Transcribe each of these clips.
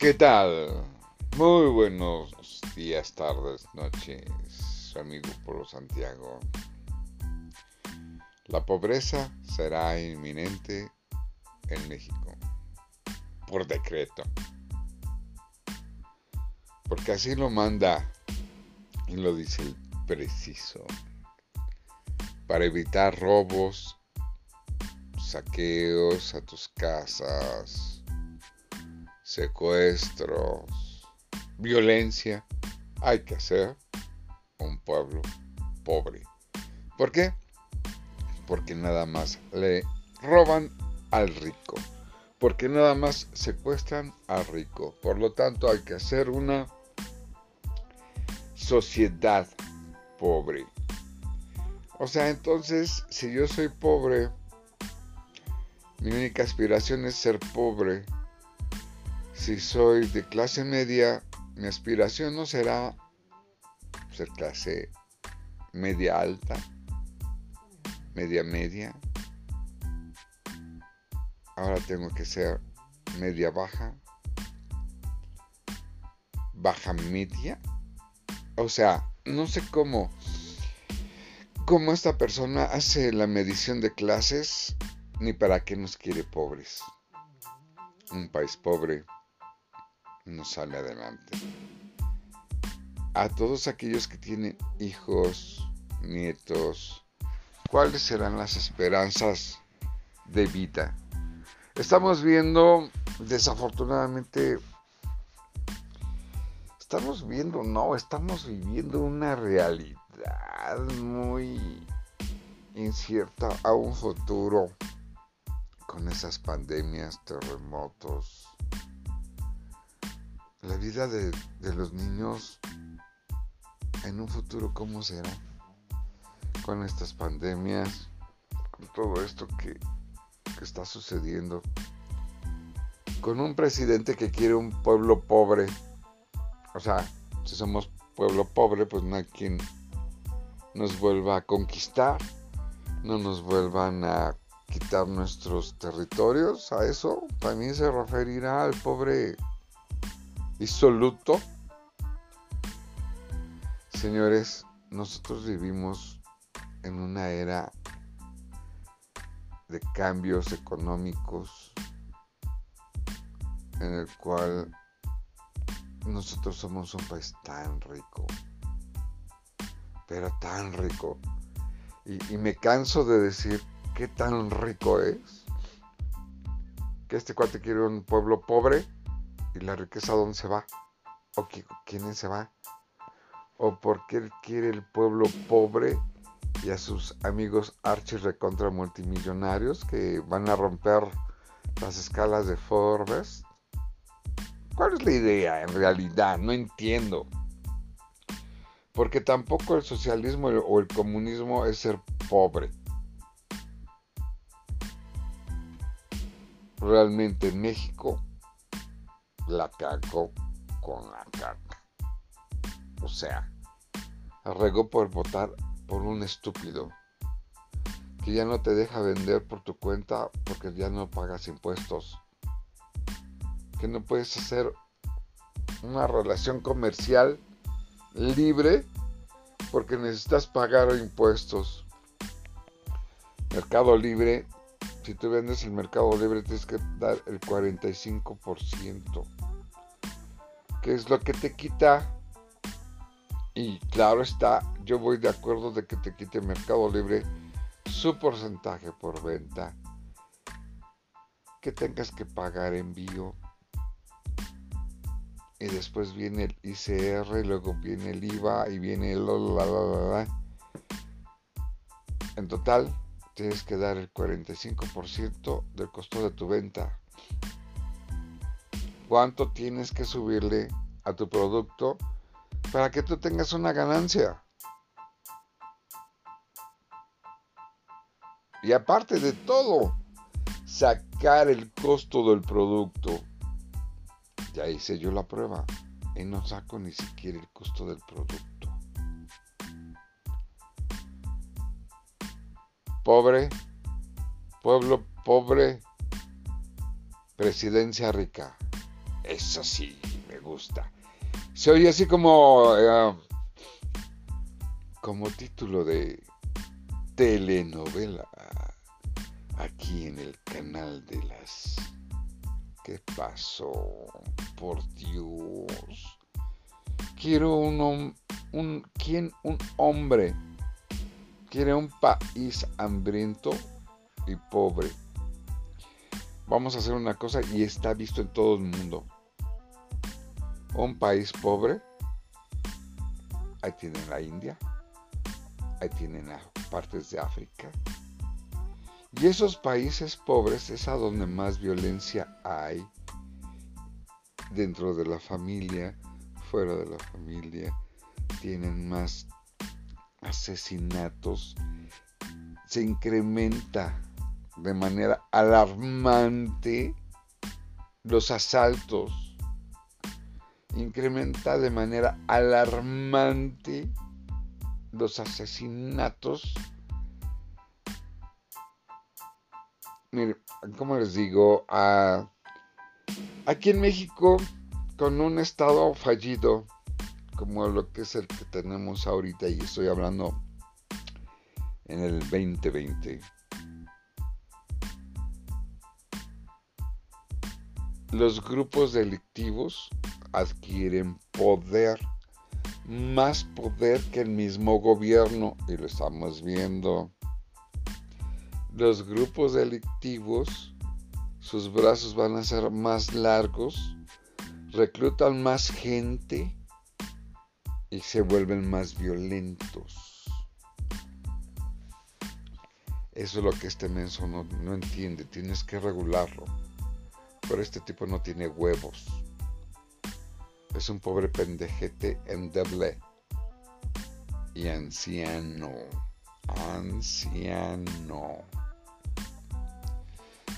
¿Qué tal? Muy buenos días, tardes, noches, su amigo Polo Santiago. La pobreza será inminente en México, por decreto. Porque así lo manda y lo dice el preciso. Para evitar robos, saqueos a tus casas, secuestros, violencia, hay que hacer un pueblo pobre. ¿Por qué? Porque nada más le roban al rico. Porque nada más secuestran al rico. Por lo tanto, hay que hacer una sociedad pobre. O sea, entonces, si yo soy pobre, mi única aspiración es ser pobre si soy de clase media, mi aspiración no será ser clase media alta, media media. Ahora tengo que ser media baja, baja media. O sea, no sé cómo, cómo esta persona hace la medición de clases ni para qué nos quiere pobres. Un país pobre no sale adelante. A todos aquellos que tienen hijos, nietos, ¿cuáles serán las esperanzas de vida? Estamos viendo, desafortunadamente, estamos viendo, no, estamos viviendo una realidad muy incierta a un futuro con esas pandemias, terremotos, la vida de, los niños en un futuro, ¿cómo será? Con estas pandemias, con todo esto que, que está sucediendo, con un presidente que quiere un pueblo pobre. O sea, si somos pueblo pobre, pues no hay quien nos vuelva a conquistar, no nos vuelvan a quitar nuestros territorios. A eso también se referirá al pobre disoluto. Señores, nosotros vivimos en una era de cambios económicos en el cual nosotros somos un país tan rico, pero tan rico. Y, me canso de decir qué tan rico es. Que este cuate quiere un pueblo pobre ¿Y la riqueza dónde se va? ¿O quién se va? ¿O por qué quiere el pueblo pobre y a sus amigos archis recontra multimillonarios que van a romper las escalas de Forbes? ¿Cuál es la idea en realidad? No entiendo. Porque tampoco el socialismo o el comunismo es ser pobre. Realmente en México la cago con la caca. O sea, arregó por votar por un estúpido que ya no te deja vender por tu cuenta porque ya no pagas impuestos. Que no puedes hacer una relación comercial libre porque necesitas pagar impuestos. Mercado Libre, si tú vendes el Mercado Libre tienes que dar el 45% que es lo que te quita. Y claro está, yo voy de acuerdo de que te quite Mercado Libre su porcentaje por venta, que tengas que pagar envío. Y después viene el ICR, luego viene el IVA y viene el... En total, tienes que dar el 45% del costo de tu venta cuánto tienes que subirle a tu producto para que tú tengas una ganancia. Y aparte de todo, sacar el costo del producto. Ya hice yo la prueba y no saco ni siquiera el costo del producto. Pobre, pueblo pobre, presidencia rica. Eso sí, me gusta. Se oye así como... Eh, como título de telenovela aquí en el canal de las... ¿Qué pasó? Por Dios. Quiero un, un, ¿quién? un hombre. Quiere un país hambriento y pobre. Vamos a hacer una cosa y está visto en todo el mundo. Un país pobre. Ahí tienen la India. Ahí tienen las partes de África. Y esos países pobres es a donde más violencia hay dentro de la familia, fuera de la familia, tienen más asesinatos, se incrementa de manera alarmante los asaltos, incrementa de manera alarmante los asesinatos. Mire, como les digo, aquí en México con un estado fallido como lo que es el que tenemos ahorita y estoy hablando en el 2020. Los grupos delictivos adquieren poder, más poder que el mismo gobierno, y lo estamos viendo. Los grupos delictivos, sus brazos van a ser más largos reclutan más gente y se vuelven más violentos. Eso es lo que este menso no, entiende, tienes que regularlo. Pero este tipo no tiene huevos. Es un pobre pendejete endeble y anciano. Anciano.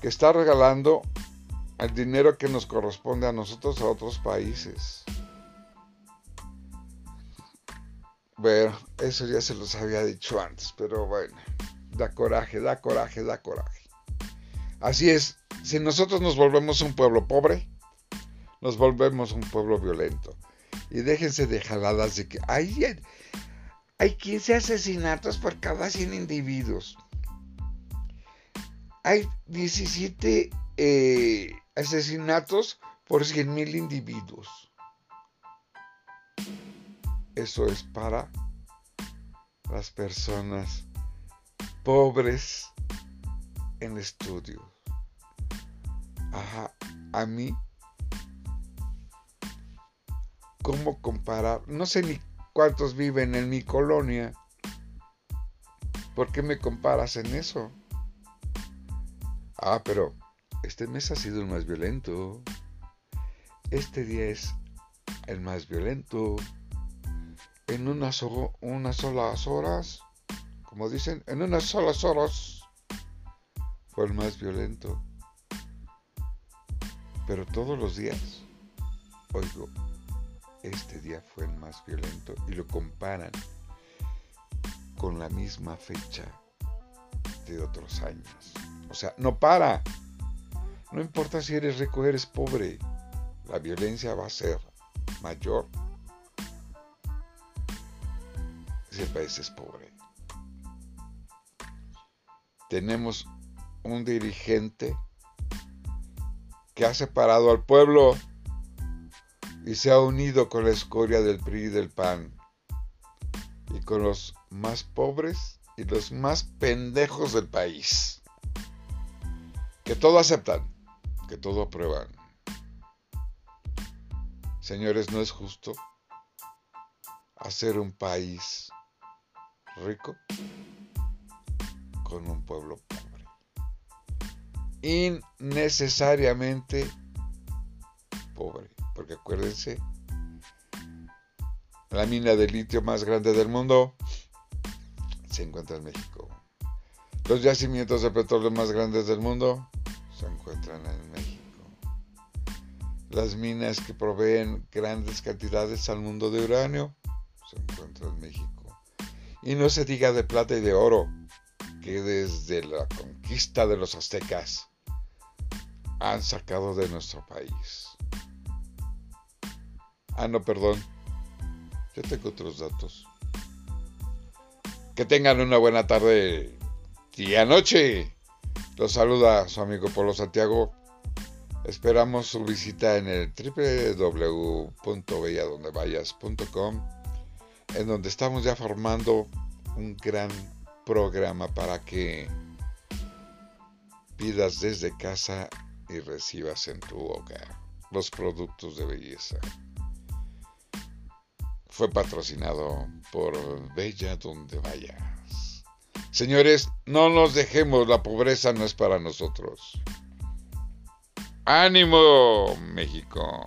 Que está regalando el dinero que nos corresponde a nosotros a otros países. Bueno, eso ya se los había dicho antes, pero bueno, da coraje, da coraje, da coraje. Así es, si nosotros nos volvemos un pueblo pobre, nos volvemos un pueblo violento. Y déjense de jaladas de que hay, hay 15 asesinatos por cada 100 individuos. Hay 17 eh, asesinatos por 100.000 individuos. Eso es para las personas pobres en estudio. Ajá, a mí, ¿cómo comparar? No sé ni cuántos viven en mi colonia. ¿Por qué me comparas en eso? Ah, pero este mes ha sido el más violento. Este día es el más violento. En unas, unas solas horas, como dicen, en unas solas horas fue el más violento. Pero todos los días, oigo, este día fue el más violento y lo comparan con la misma fecha de otros años. O sea, no para. No importa si eres rico o eres pobre, la violencia va a ser mayor el país es pobre. Tenemos un dirigente que ha separado al pueblo y se ha unido con la escoria del PRI y del PAN y con los más pobres y los más pendejos del país, que todo aceptan que todo aprueban. Señores, no es justo hacer un país rico con un pueblo pobre. Innecesariamente pobre. Porque acuérdense, la mina de litio más grande del mundo se encuentra en México. Los yacimientos de petróleo más grandes del mundo se encuentran en México. Las minas que proveen grandes cantidades al mundo de uranio se encuentran en México. Y no se diga de plata y de oro, que desde la conquista de los aztecas han sacado de nuestro país. Ah, no, perdón. Ya tengo otros datos. Que tengan una buena tarde y anoche. Los saluda su amigo Polo Santiago. Esperamos su visita en el www.belladondevayas.com en donde estamos ya formando un gran programa para que pidas desde casa y recibas en tu hogar los productos de belleza. Fue patrocinado por Bella Donde Vayas. Señores, no nos dejemos, la pobreza no es para nosotros. ¡Ánimo, México!